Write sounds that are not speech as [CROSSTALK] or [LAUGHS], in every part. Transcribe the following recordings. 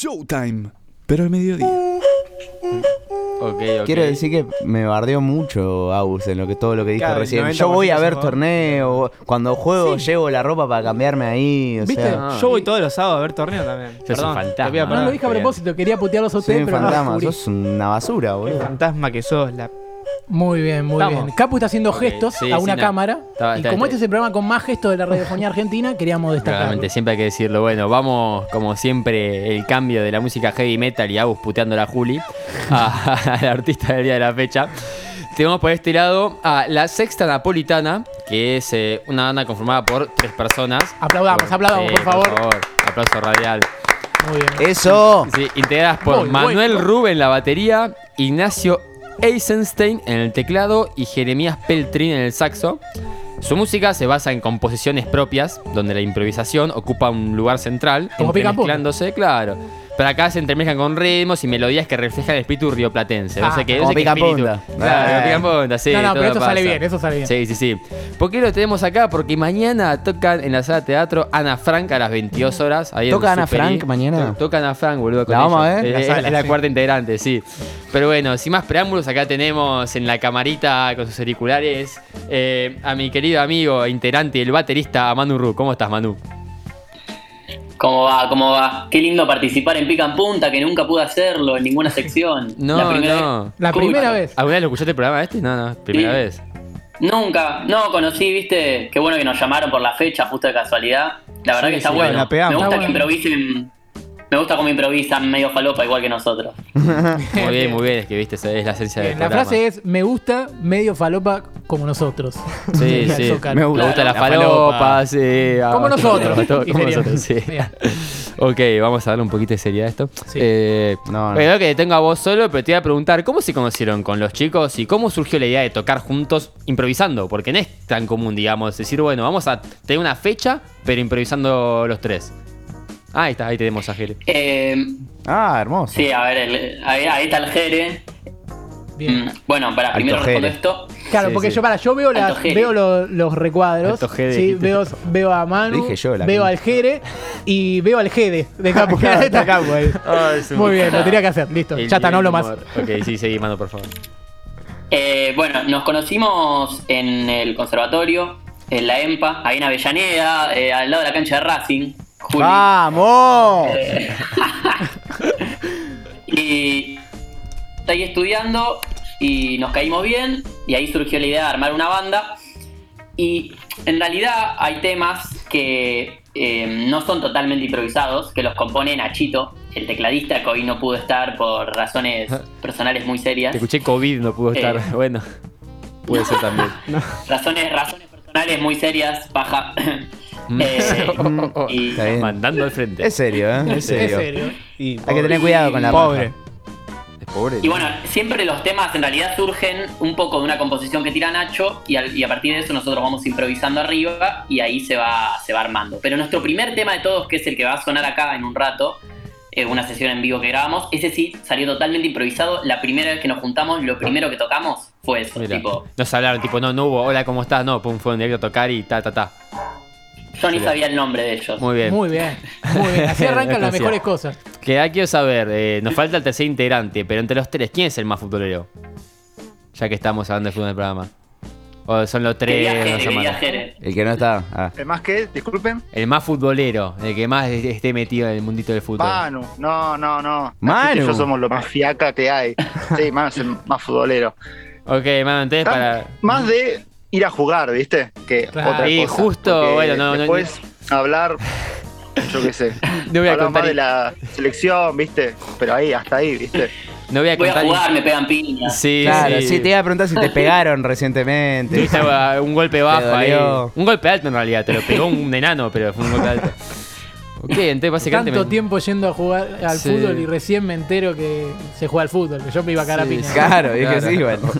Showtime, pero al mediodía. Ok, ok. Quiero decir que me bardeó mucho Agus en lo que todo lo que dijo Claro, recién. 90% Yo voy a ver se va. torneo, cuando juego llevo la ropa para cambiarme ahí, o ¿Viste? sea. Yo voy todos los sábados a ver torneo también. un Perdón, fantasma. No, lo dije a propósito, quería putearlos a soy ustedes, un pero fantasma, sos una basura, boludo. fantasma que sos. La... Muy bien, muy bien. Capu está haciendo gestos sí, a sí, una no. cámara. Está- y está- como está- este es el programa con más gestos de la radiofonía [LAUGHS] argentina, queríamos destacarlo. Claramente, siempre hay que decirlo. Bueno, vamos, como siempre, el cambio de la música heavy metal y Agus puteando a la Juli, a, [LAUGHS] al artista del día de la fecha. Tenemos por este lado a la Sexta Napolitana, que es eh, una banda conformada por tres personas. Aplaudamos, aplaudamos, por favor. Aplauso radial. Muy bien. Eso. Sí, integradas por Manuel. Rubén en la batería, Ignacio Eisenstein en el teclado y Jeremías Peltrin en el saxo. Su música se basa en composiciones propias, donde la improvisación ocupa un lugar central, Como entremezclándose, claro. Pero acá se entremezclan con ritmos y melodías que reflejan el espíritu rioplatense. No Ah, sé qué, no sé qué pica espíritu. punta. Claro, Eh. pica punta, sí. no, no, pero esto sale bien, eso sale bien. Sí, sí, sí. ¿Por qué lo tenemos acá? Porque mañana tocan en la sala de teatro Ana Frank a las 22 horas. Ahí ¿Toca Ana Superi. Frank mañana? To- Toca Ana Frank, boludo. con ¿La vamos a ver? Eh, La es- sala, es la sí. cuarta integrante, sí. Pero bueno, sin más preámbulos, acá tenemos en la camarita con sus auriculares eh, a mi querido amigo, integrante, el baterista, Manu Ru. ¿Cómo estás, Manu? ¿Cómo va? ¿Cómo va? Qué lindo participar en Pica en Punta, que nunca pude hacerlo en ninguna sección. [LAUGHS] No, La primera no. vez. La ¿Cómo primera me- vez. ¿Alguna vez lo escuchaste el programa este? No, no, primera Sí. vez. Nunca. No, conocí, viste. Qué bueno que nos llamaron por la fecha, justo de casualidad. La verdad Sí, que está sí, bueno. la pegamos. Me gusta Está que bueno. improvisen. Me gusta cómo improvisan medio falopa igual que nosotros. [LAUGHS] Muy bien, muy bien. Es que viste, esa es la esencia del la programa. frase es, me gusta medio falopa como nosotros. Sí, [LAUGHS] sí. Me Me gusta. gusta la, La falopa, falopa. sí. ah, [LAUGHS] Como nosotros. todo- como nosotros, sí. Ok, vamos a darle un poquito de seriedad a esto. Sí. Eh, No, no. Creo que te tengo a vos solo, pero te voy a preguntar, ¿cómo se conocieron con los chicos y cómo surgió la idea de tocar juntos improvisando? Porque no es tan común, digamos, decir, bueno, vamos a tener una fecha, pero improvisando los tres. Ah, ahí está, ahí tenemos a Jere. Eh, Ah, hermoso. sí, a ver, el- ahí, ahí está el Jere. Bien. Mm, Bueno, para Alto primero respondo esto. Claro, Sí, porque sí. yo para, yo veo, las, veo lo- los recuadros, sí, veo, veo a Manu, Dije yo, veo al Jere y veo al Jede de [LAUGHS] Capu. Claro, [LAUGHS] Está Capu ahí. Muy bien, lo tenía que hacer, listo. El ya está, no hablo más. Ok, sí, seguí, mando, por favor. Eh, bueno, nos conocimos en el conservatorio, en la EMPA, ahí en Avellaneda, eh, al lado de la cancha de Racing. Juli. ¡Vamos! [LAUGHS] Y estoy ahí estudiando y nos caímos bien y ahí surgió la idea de armar una banda. Y en realidad hay temas que eh, no son totalmente improvisados, que los compone Nachito, el tecladista que hoy no pudo estar por razones [LAUGHS] personales muy serias. Te escuché COVID, no pudo estar. Eh. Bueno, puede ser también. [LAUGHS] Razones, razones personales muy serias, paja. Eh, [LAUGHS] y- Está bien. Mandando al frente. Es serio, ¿eh? Es Es serio. Y Hay que tener cuidado con la Pobre. Es pobre. Y bueno, siempre los temas en realidad surgen un poco de una composición que tira Nacho y, al- y a partir de eso nosotros vamos improvisando arriba y ahí se va, se va armando. Pero nuestro primer tema de todos, que es el que va a sonar acá en un rato, eh, una sesión en vivo que grabamos, ese sí salió totalmente improvisado. La primera vez que nos juntamos, lo primero que tocamos fue eso, Mira, tipo, Nos hablaron, tipo, no, no hubo, hola, ¿cómo estás? No, pum, fue un directo a tocar y ta, ta, ta. Yo ni sabía el nombre de ellos. Muy bien. Muy bien, muy bien. Así arrancan las mejores cosas. Que hay quiero saber, eh, nos falta el tercer integrante, pero entre los tres, ¿quién es el más futbolero? Ya que estamos hablando de fútbol en el programa. O son los ¿Qué tres, viaje, no sé qué más. viaje? El que no está. Ah. ¿El más que? Disculpen. El más futbolero, el que más esté metido en el mundito del fútbol. Manu. No, no, no. Manu. Que yo somos lo más fiaca que hay. Sí, Manu es el más futbolero. Ok, mano, entonces Tan- para. Más de ir a jugar, ¿viste? Que Claro. otra Y cosa. justo, Porque bueno, no, no, Después hablar, yo qué sé. [LAUGHS] No voy a hablar contar. más de la selección, ¿viste? Pero ahí, hasta ahí, ¿viste? No voy a Voy a jugar, me pegan piñas. Sí, Claro, sí. sí, te iba a preguntar si te [LAUGHS] pegaron recientemente. Tuviste [LAUGHS] un golpe bajo ahí. Un golpe alto en realidad, te lo pegó un enano, pero fue un golpe alto. Ok, entonces básicamente. Tanto me- tiempo yendo a jugar al Sí. fútbol y recién me entero que se juega al fútbol, que yo me iba a cagar a piña. Claro, dije Claro. sí, bueno.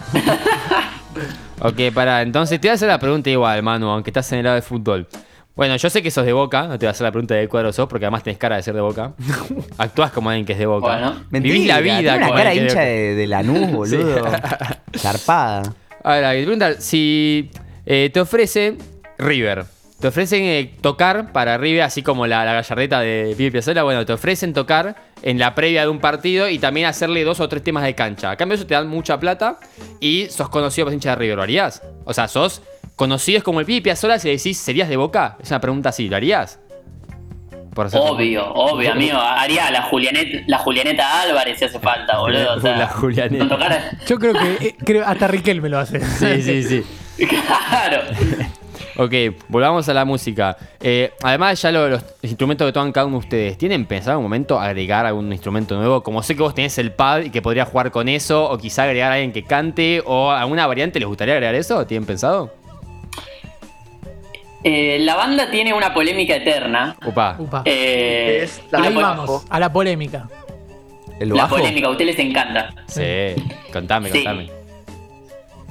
Ok, pará, entonces te voy a hacer la pregunta igual, Manu, aunque estás en el lado de fútbol. Bueno, yo sé que sos de boca, no te voy a hacer la pregunta de cuadro sos, porque además tenés cara de ser de boca. [LAUGHS] Actuás como alguien que es de boca. Bueno. Vivís la vida Tiene una como cara alguien que es hincha de de, de Lanús, [LAUGHS] boludo. Zarpada. Ahora, te preguntar, si eh, te ofrecen River, te ofrecen eh, tocar para River, así como la, la gallardeta de Pipe Piazzolla, bueno, te ofrecen tocar en la previa de un partido y también hacerle dos o tres temas de cancha. A cambio eso te dan mucha plata y sos conocido por hincha de River, ¿lo harías? O sea, sos conocido como el Pipi Sola si decís, ¿serías de Boca? Es una pregunta así, ¿lo harías? Por Obvio, obvio, amigo. Haría la, Julianet, la Julianeta Álvarez si hace falta, [LAUGHS] boludo. O sea, [LAUGHS] La Julianeta. tocar- Yo creo que eh, creo, hasta Riquel me lo hace. Sí, sí, sí. [LAUGHS] Claro. Ok, volvamos a la música. Eh, además, ya lo- los instrumentos que tocan cada uno de ustedes, ¿tienen pensado en un momento agregar algún instrumento nuevo? Como sé que vos tenés el pad y que podría jugar con eso, o quizá agregar a alguien que cante, o alguna variante, ¿les gustaría agregar eso? ¿Tienen pensado? Eh, la banda tiene una polémica eterna. Upa. Upa. Eh, Es la Ahí vamos, a la polémica. El la bajo. polémica, a ustedes les encanta. Sí, contame, Sí. contame.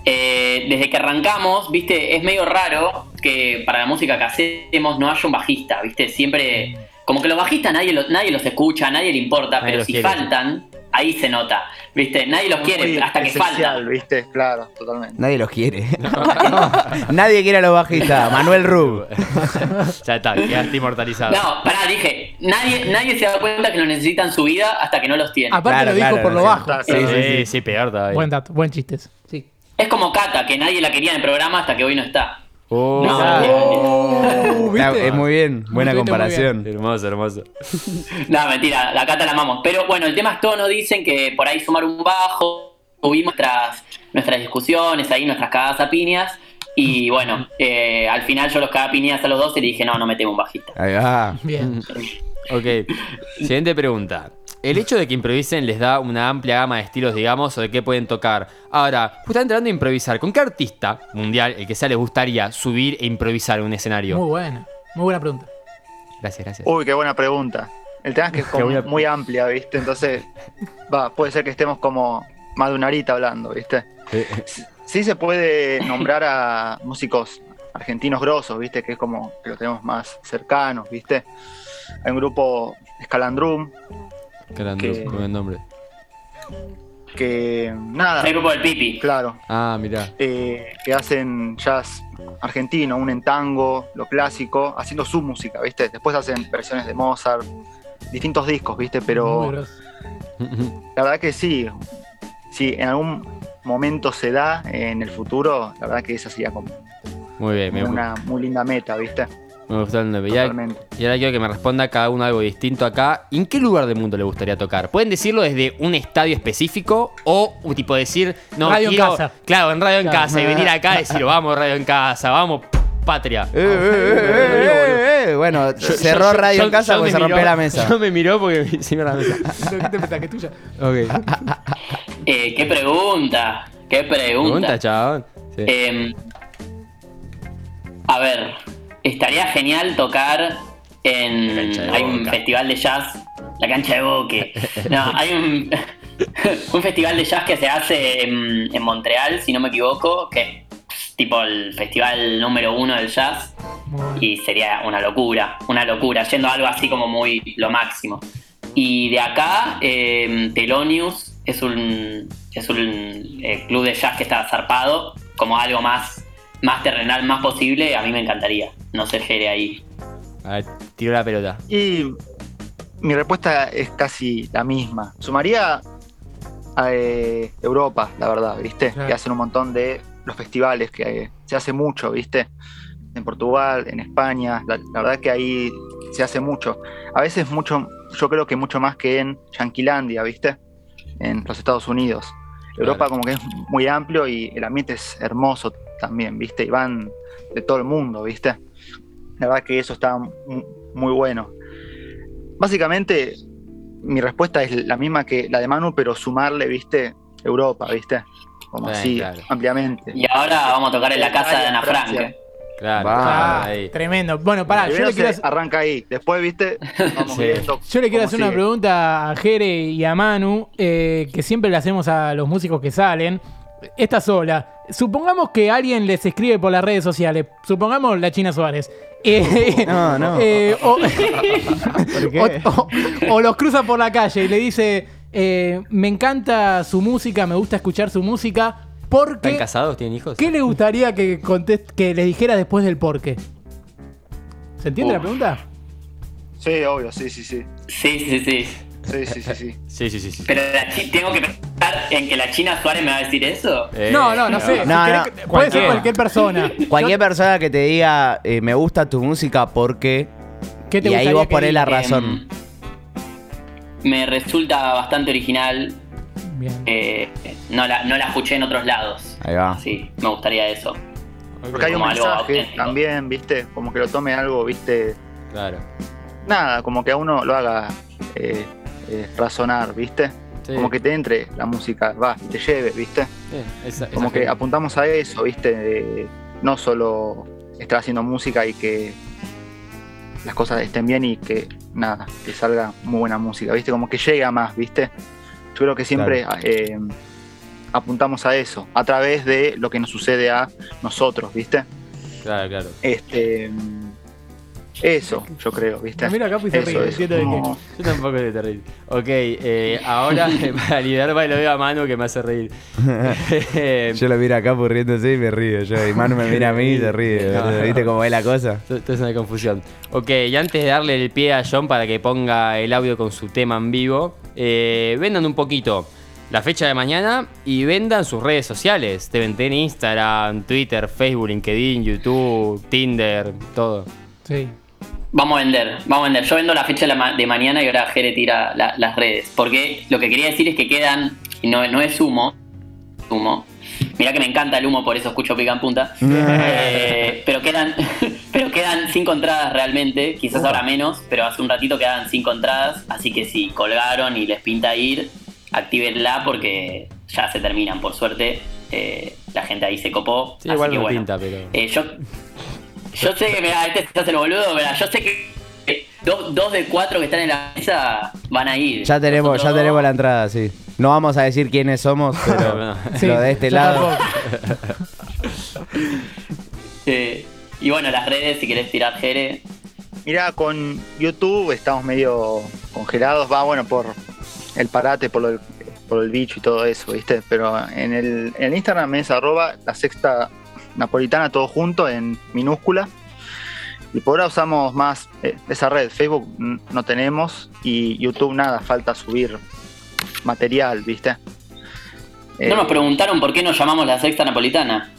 Eh, desde que arrancamos, viste, es medio raro que para la música que hacemos no haya un bajista, viste, siempre, como que los bajistas nadie, lo- nadie los escucha, nadie le importa, Nadie pero si quiere, faltan, ahí se nota, viste, nadie los quiere Muy hasta que faltan. ¿viste? Claro, totalmente. Nadie los quiere. [LAUGHS] [LAUGHS] Nadie quiere a los bajistas. Manuel Rub. [LAUGHS] ya está, quedaste inmortalizado. No, pará, dije, nadie, nadie se da cuenta que lo necesitan en su vida hasta que no los tiene. Aparte Claro, lo dijo claro, por lo bajo. Sí, sí, sí, sí, sí. sí, peor todavía. Buen dato, buen chistes. Sí. Es como Cata, que nadie la quería en el programa hasta que hoy no está. Oh, No, ¿viste? es muy bien. Buena muy comparación. Hermoso, hermoso. [LAUGHS] No, mentira, la Cata la amamos. Pero bueno, el tema es tono, dicen que por ahí sumar un bajo, tuvimos nuestras, nuestras discusiones ahí, nuestras cagadas a piñas. Y bueno, eh, al final yo los cagué a piñas a los dos y le dije, no, no metemos un bajista. Ahí va. Bien. Ok, siguiente pregunta. El hecho de que improvisen les da una amplia gama de estilos, digamos, o de qué pueden tocar. Ahora, justamente hablando de improvisar, ¿con qué artista mundial, el que sea, les gustaría subir e improvisar en un escenario? Muy buena. Muy buena pregunta. Gracias, gracias. Uy, qué buena pregunta. El tema es que es [LAUGHS] como buena- muy amplia, ¿viste? Entonces, va, puede ser que estemos como más de una horita hablando, ¿viste? Sí se puede nombrar a músicos argentinos grosos, ¿viste? Que es como que lo tenemos más cercanos, ¿viste? Hay un grupo Scalandrum Grande, que- buen nombre. que, nada, El grupo del Pipi. claro, Ah, mirá. eh, que hacen jazz argentino, un en tango, lo clásico, haciendo su música, ¿viste? Después hacen versiones de Mozart, distintos discos, ¿viste? Pero [LAUGHS] la verdad que sí, si en algún momento se da en el futuro, la verdad que esa sería como Muy bien, me, una muy linda meta, ¿viste? Me gustó el nombre. Y ahora- Totalmente. Y ahora quiero que me responda cada uno algo distinto acá. ¿En qué lugar del mundo le gustaría tocar? Pueden decirlo desde un estadio específico o tipo decir, no, Radio en quiero- casa. Claro, en radio en Claro. casa y venir acá y decir, [LAUGHS] vamos, radio en casa, vamos, patria. Eh, eh, eh, eh, eh. Bueno, cerró radio en casa porque se rompió miró- la mesa. Yo me miró porque se me [LAUGHS] la mesa. [LAUGHS] ¿Qué tuya? Ok. Eh, qué pregunta, qué pregunta. Pregunta, chabón. Sí. Eh, a ver, estaría genial tocar en. Hay un festival de jazz. La cancha de Boque. [LAUGHS] No, hay un, [LAUGHS] un festival de jazz que se hace en, en Montreal, si no me equivoco, que es tipo el festival número uno del jazz. Y sería una locura, una locura, yendo a algo así como muy lo máximo. Y de acá, eh, Telonius es un, es un eh, club de jazz que está zarpado, como algo más, más terrenal, más posible, a mí me encantaría. No sé, Jere, ahí. A ver, tiro la pelota. Y mi respuesta es casi la misma. Sumaría a eh, Europa, la verdad, ¿viste? Claro. Que hacen un montón de los festivales, que eh, se hace mucho, ¿viste? En Portugal, en España, la, la verdad que ahí se hace mucho. A veces mucho, yo creo que mucho más que en Yanquilandia, ¿viste? En los Estados Unidos. Europa como que es muy amplio y el ambiente es hermoso también, ¿viste? Y van de todo el mundo, ¿viste? La verdad que eso está mu- muy bueno. Básicamente, mi respuesta es la misma que la de Manu, pero sumarle, ¿viste? Europa, ¿viste? Como Bien, así, claro. ampliamente. Y ahora vamos a tocar en la casa de Ana Frank. Francia. Claro, Va. Ah, ahí. tremendo. Bueno, pará, yo le, quiero hacer, arranca ahí, después, ¿viste? [LAUGHS] Vamos Sí. viendo yo le quiero hacer una pregunta a Jere y a Manu, eh, que siempre le hacemos a los músicos que salen. Esta sola. Supongamos que alguien les escribe por las redes sociales. Supongamos la China Suárez. Eh, No, no. [LAUGHS] eh, o, [LAUGHS] qué? o- o- o los cruza por la calle y le dice: eh, Me encanta su música, me gusta escuchar su música. Porque. ¿Están casados? ¿Tienen hijos? ¿Qué le gustaría que, contest- que le dijera después del por qué? ¿Se entiende la pregunta? Sí, obvio, sí, sí, sí. Sí, sí, sí. Sí, sí, sí, sí. [LAUGHS] Sí, sí, sí. sí. Pero tengo que pensar en que la China Suárez me va a decir eso. Eh, No, no, no sé. No, Si no. querés- Puede ser cualquier persona. [LAUGHS] Cualquier persona que te diga, eh, me gusta tu música porque... ¿Qué te Y ahí vos ponés la razón. Em, me resulta bastante original. Bien. eh, no, la, no la escuché en otros lados. Ahí va. Sí, me gustaría eso. Porque hay un mensaje auténtico. también, ¿viste? Como que lo tome algo, ¿viste? Claro. Nada, como que a uno lo haga eh, eh, razonar, ¿viste? Sí. Como que te entre la música, va, y te lleve, ¿viste? Sí, esa- esa Como que apuntamos a eso, ¿viste? De no solo estar haciendo música y que las cosas estén bien y que nada, que salga muy buena música, ¿viste? Como que llega más, ¿viste? Yo creo que siempre eh, apuntamos a eso, a través de lo que nos sucede a nosotros, ¿viste? Claro, claro. Este eso, yo creo, ¿viste? Me mira acá y se Eso, ríe, eso, de como- Yo tampoco soy terrible. Ok, eh, ahora [LAUGHS] [LAUGHS] para liberarme lo veo a Manu que me hace reír. [LAUGHS] Yo lo miro acá riéndose y me río yo. Y Manu me mira a mí y se ríe. boludo. ¿Viste cómo es la cosa? Esto es una confusión. Ok, y antes de darle el pie a John para que ponga el audio con su tema en vivo, eh, vendan un poquito la fecha de mañana y vendan sus redes sociales. Deben tener Instagram, Twitter, Facebook, LinkedIn, YouTube, Tinder, todo. Sí. Vamos a vender, vamos a vender. Yo vendo la fecha de, la ma- de mañana y ahora Jere tira la- las redes. Porque lo que quería decir es que quedan, y no, no es humo, humo. Mirá que me encanta el humo, por eso escucho pica en punta. [LAUGHS] Eh, pero quedan [LAUGHS] pero quedan cinco entradas realmente, quizás ahora menos, pero hace un ratito quedaban cinco entradas, así que si colgaron y les pinta ir, actívenla porque ya se terminan, por suerte. Eh, la gente ahí se copó. Sí, así igual que bueno. pinta, pero. Eh, yo, yo sé que mira, este se hace el boludo, pero yo sé que dos, dos de cuatro que están en la mesa van a ir. Ya tenemos, ya tenemos la entrada, sí. No vamos a decir quiénes somos, [LAUGHS] pero No. Sí, lo de este lado. Eh, [LAUGHS] y bueno, las redes, si querés tirar Jere. Mirá, con YouTube estamos medio congelados, va bueno por el parate, por, lo por el bicho y todo eso, ¿viste? Pero en el, en el Instagram es arroba la sexta napolitana todo junto en minúscula. Y por ahora usamos más eh, esa red. Facebook no tenemos y YouTube nada, falta subir material, ¿viste? No Eh, nos preguntaron por qué nos llamamos la sexta napolitana.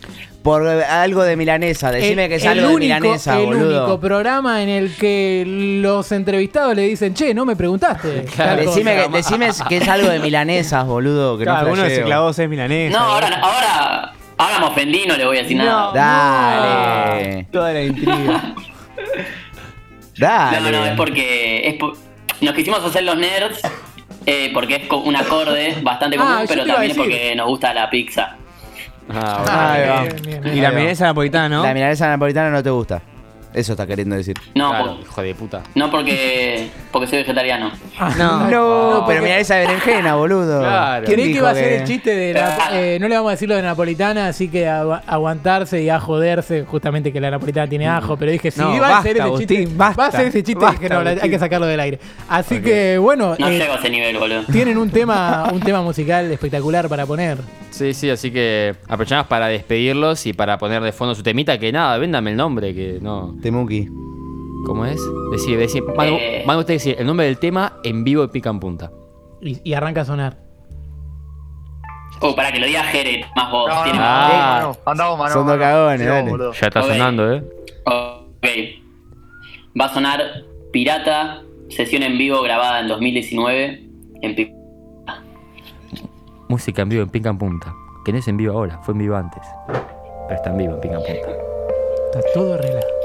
Por eh, algo de milanesa, decime que es el algo de único, milanesa, el boludo. único programa en el que los entrevistados le dicen, che, no me preguntaste. [LAUGHS] Claro, Decime que, decime que es algo de milanesas, boludo. Que Claro, no uno se flasheo. clavó seis milanesas. No, ahora, ahora, ahora me ofendí, no le voy a decir nada. Dale. Toda la intriga. [LAUGHS] Dale. No, no, es porque es por- nos quisimos hacer los nerds eh, porque es un acorde bastante común, Ah, pero también es porque nos gusta la pizza. Ah, Ah, Ahí va. bien, bien, bien. Y la milanesa napolitana, ¿no? La milanesa napolitana no te gusta. Eso está queriendo decir. No, claro, por- hijo de puta. no porque, porque soy vegetariano. Ah, No. No, porque- pero milanesa de berenjena, boludo. Claro. ¿Quién Creí que iba a ser el chiste de la, Ah. eh, no le vamos a decir lo de napolitana, así que agu- aguantarse y a joderse, justamente que la napolitana tiene ajo, pero dije, si No, iba a ser ese chiste, Agustín, basta, va a ser ese chiste, basta, dije, no, la- hay que sacarlo del aire. Así que, bueno, No eh, llego a ese nivel, boludo. tienen un tema, un tema musical espectacular para poner. Sí, sí, así que aprovechamos para despedirlos y para poner de fondo su temita. Que nada, véndame el nombre, que no. Temuki. ¿Cómo es? Decir, decir. Manu, Eh. Manu, usted decir el nombre del tema en vivo de Pica en Punta. Y, y arranca a sonar. Oh, para que lo diga Jere, más vos. No, no, Ah. no, no, andamos, mano, Son dos cagones, Sí, dale. boludo. Ya está sonando, ¿eh? Ok. Va a sonar Pirata, sesión en vivo grabada en 2019 en Pic- Música en vivo en Pica en Punta. Que no es en vivo ahora, fue en vivo antes. Pero está en vivo en Pica en Punta. Está todo arreglado.